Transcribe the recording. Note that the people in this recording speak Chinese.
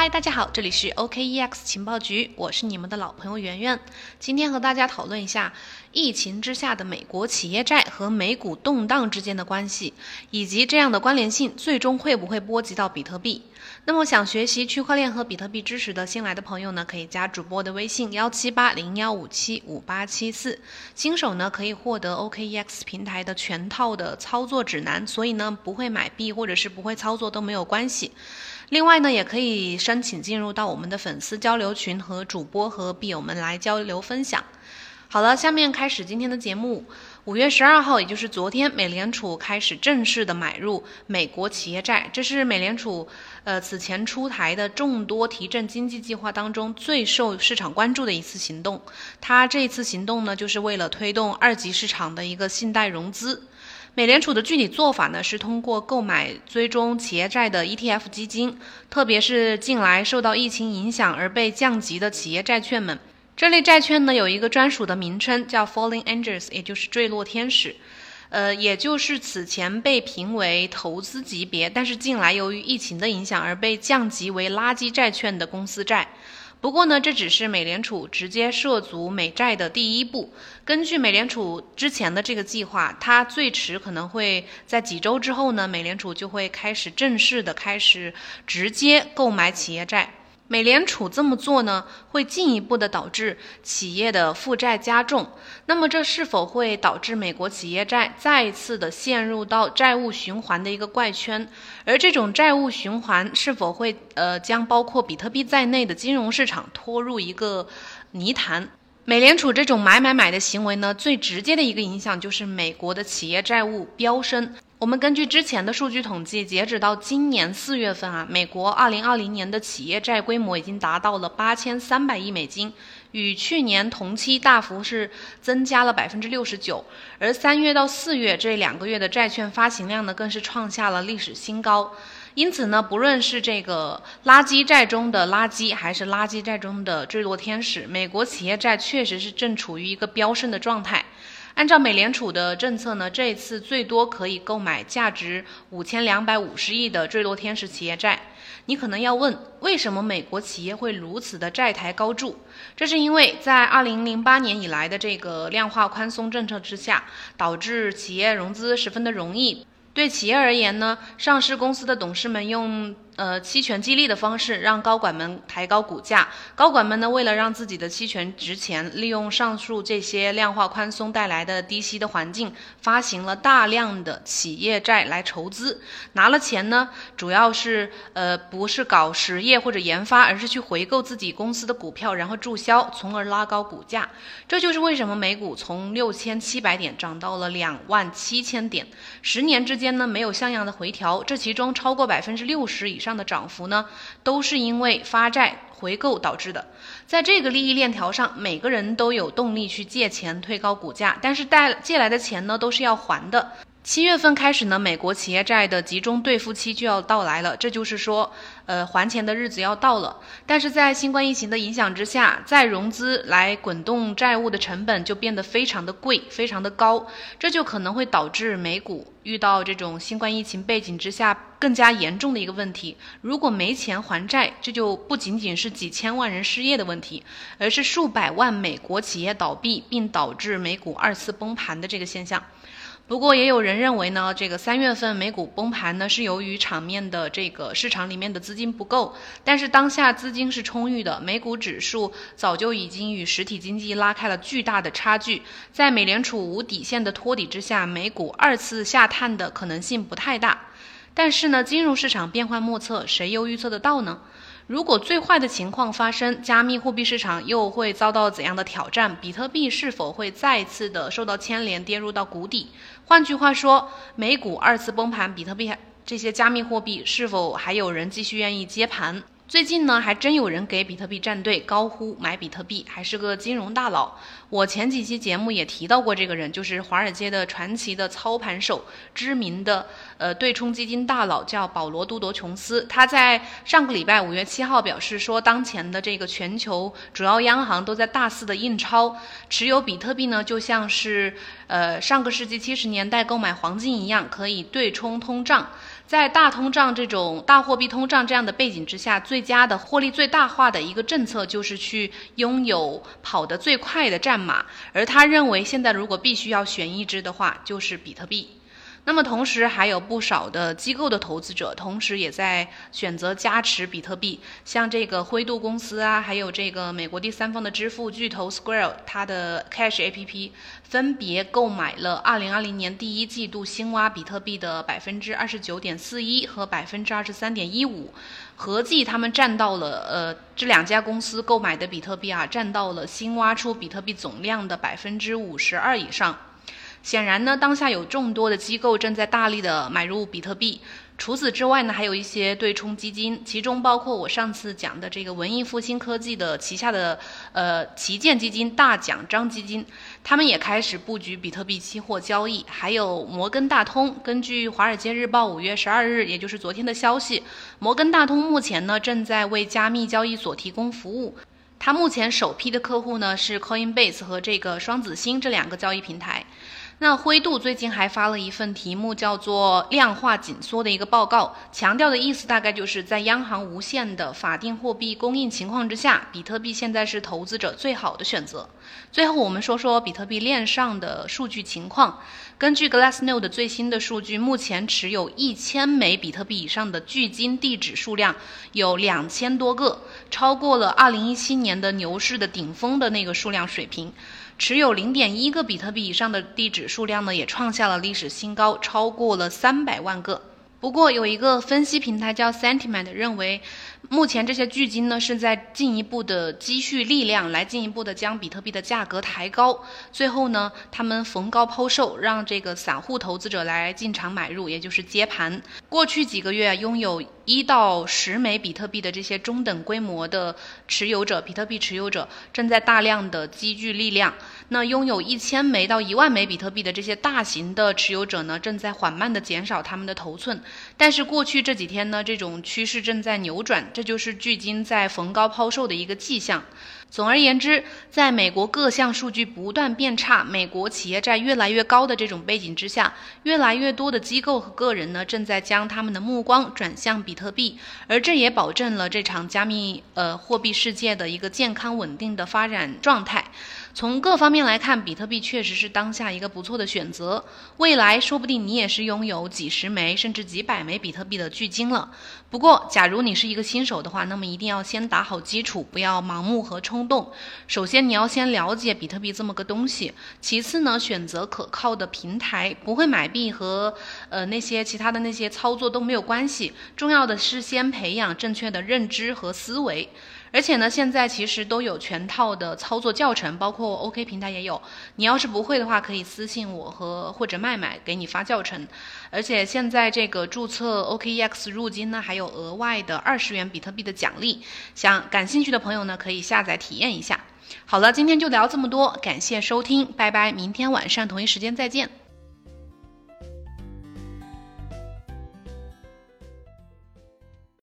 嗨，大家好，这里是 OKEX 情报局，我是你们的老朋友圆圆。今天和大家讨论一下疫情之下的美国企业债和美股动荡之间的关系，以及这样的关联性最终会不会波及到比特币。那么想学习区块链和比特币知识的新来的朋友呢，可以加主播的微信幺七八零幺五七五八七四。新手呢可以获得 OKEX 平台的全套的操作指南，所以呢不会买币或者是不会操作都没有关系。另外呢，也可以申请进入到我们的粉丝交流群，和主播和币友们来交流分享。好了，下面开始今天的节目。五月十二号，也就是昨天，美联储开始正式的买入美国企业债，这是美联储呃此前出台的众多提振经济计划当中最受市场关注的一次行动。它这一次行动呢，就是为了推动二级市场的一个信贷融资。美联储的具体做法呢，是通过购买追踪企业债的 ETF 基金，特别是近来受到疫情影响而被降级的企业债券们。这类债券呢，有一个专属的名称，叫 Falling Angels，也就是坠落天使，呃，也就是此前被评为投资级别，但是近来由于疫情的影响而被降级为垃圾债券的公司债。不过呢，这只是美联储直接涉足美债的第一步。根据美联储之前的这个计划，它最迟可能会在几周之后呢，美联储就会开始正式的开始直接购买企业债。美联储这么做呢，会进一步的导致企业的负债加重。那么，这是否会导致美国企业债再次的陷入到债务循环的一个怪圈？而这种债务循环是否会呃将包括比特币在内的金融市场拖入一个泥潭？美联储这种买买买的行为呢，最直接的一个影响就是美国的企业债务飙升。我们根据之前的数据统计，截止到今年四月份啊，美国二零二零年的企业债规模已经达到了八千三百亿美金，与去年同期大幅是增加了百分之六十九。而三月到四月这两个月的债券发行量呢，更是创下了历史新高。因此呢，不论是这个垃圾债中的垃圾，还是垃圾债中的坠落天使，美国企业债确实是正处于一个飙升的状态。按照美联储的政策呢，这一次最多可以购买价值五千两百五十亿的坠落天使企业债。你可能要问，为什么美国企业会如此的债台高筑？这是因为在二零零八年以来的这个量化宽松政策之下，导致企业融资十分的容易。对企业而言呢，上市公司的董事们用。呃，期权激励的方式让高管们抬高股价。高管们呢，为了让自己的期权值钱，利用上述这些量化宽松带来的低息的环境，发行了大量的企业债来筹资。拿了钱呢，主要是呃，不是搞实业或者研发，而是去回购自己公司的股票，然后注销，从而拉高股价。这就是为什么美股从六千七百点涨到了两万七千点，十年之间呢，没有像样的回调。这其中超过百分之六十以上。上的涨幅呢，都是因为发债回购导致的。在这个利益链条上，每个人都有动力去借钱推高股价，但是贷借来的钱呢，都是要还的。七月份开始呢，美国企业债的集中兑付期就要到来了，这就是说，呃，还钱的日子要到了。但是在新冠疫情的影响之下，再融资来滚动债务的成本就变得非常的贵，非常的高，这就可能会导致美股遇到这种新冠疫情背景之下更加严重的一个问题。如果没钱还债，这就不仅仅是几千万人失业的问题，而是数百万美国企业倒闭，并导致美股二次崩盘的这个现象。不过也有人认为呢，这个三月份美股崩盘呢，是由于场面的这个市场里面的资金不够。但是当下资金是充裕的，美股指数早就已经与实体经济拉开了巨大的差距。在美联储无底线的托底之下，美股二次下探的可能性不太大。但是呢，金融市场变幻莫测，谁又预测得到呢？如果最坏的情况发生，加密货币市场又会遭到怎样的挑战？比特币是否会再次的受到牵连，跌入到谷底？换句话说，美股二次崩盘，比特币这些加密货币是否还有人继续愿意接盘？最近呢，还真有人给比特币站队，高呼买比特币，还是个金融大佬。我前几期节目也提到过这个人，就是华尔街的传奇的操盘手，知名的呃对冲基金大佬，叫保罗·都铎·琼斯。他在上个礼拜五月七号表示说，当前的这个全球主要央行都在大肆的印钞，持有比特币呢，就像是呃上个世纪七十年代购买黄金一样，可以对冲通胀。在大通胀这种大货币通胀这样的背景之下，最佳的获利最大化的一个政策就是去拥有跑得最快的战马，而他认为现在如果必须要选一只的话，就是比特币。那么同时还有不少的机构的投资者，同时也在选择加持比特币，像这个灰度公司啊，还有这个美国第三方的支付巨头 Square，它的 Cash APP 分别购买了2020年第一季度新挖比特币的百分之二十九点四一和百分之二十三点一五，合计他们占到了呃这两家公司购买的比特币啊，占到了新挖出比特币总量的百分之五十二以上。显然呢，当下有众多的机构正在大力的买入比特币。除此之外呢，还有一些对冲基金，其中包括我上次讲的这个文艺复兴科技的旗下的呃旗舰基金大奖章基金，他们也开始布局比特币期货交易。还有摩根大通，根据《华尔街日报》五月十二日，也就是昨天的消息，摩根大通目前呢正在为加密交易所提供服务。它目前首批的客户呢是 Coinbase 和这个双子星这两个交易平台。那灰度最近还发了一份题目叫做“量化紧缩”的一个报告，强调的意思大概就是在央行无限的法定货币供应情况之下，比特币现在是投资者最好的选择。最后，我们说说比特币链上的数据情况。根据 Glassnode 最新的数据，目前持有一千枚比特币以上的巨金地址数量有两千多个，超过了2017年的牛市的顶峰的那个数量水平。持有零点一个比特币以上的地址数量呢，也创下了历史新高，超过了三百万个。不过，有一个分析平台叫 Sentiment 认为。目前这些巨金呢是在进一步的积蓄力量，来进一步的将比特币的价格抬高。最后呢，他们逢高抛售，让这个散户投资者来进场买入，也就是接盘。过去几个月，拥有一到十枚比特币的这些中等规模的持有者，比特币持有者正在大量的积聚力量。那拥有一千枚到一万枚比特币的这些大型的持有者呢，正在缓慢的减少他们的头寸。但是过去这几天呢，这种趋势正在扭转。这就是距今在逢高抛售的一个迹象。总而言之，在美国各项数据不断变差、美国企业债越来越高的这种背景之下，越来越多的机构和个人呢，正在将他们的目光转向比特币，而这也保证了这场加密呃货币世界的一个健康稳定的发展状态。从各方面来看，比特币确实是当下一个不错的选择。未来说不定你也是拥有几十枚甚至几百枚比特币的巨金了。不过，假如你是一个新手的话，那么一定要先打好基础，不要盲目和冲动。首先，你要先了解比特币这么个东西；其次呢，选择可靠的平台，不会买币和呃那些其他的那些操作都没有关系。重要的是先培养正确的认知和思维。而且呢，现在其实都有全套的操作教程，包括 OK 平台也有。你要是不会的话，可以私信我和或者麦麦给你发教程。而且现在这个注册 OKEX 入金呢，还有额外的二十元比特币的奖励。想感兴趣的朋友呢，可以下载体验一下。好了，今天就聊这么多，感谢收听，拜拜，明天晚上同一时间再见。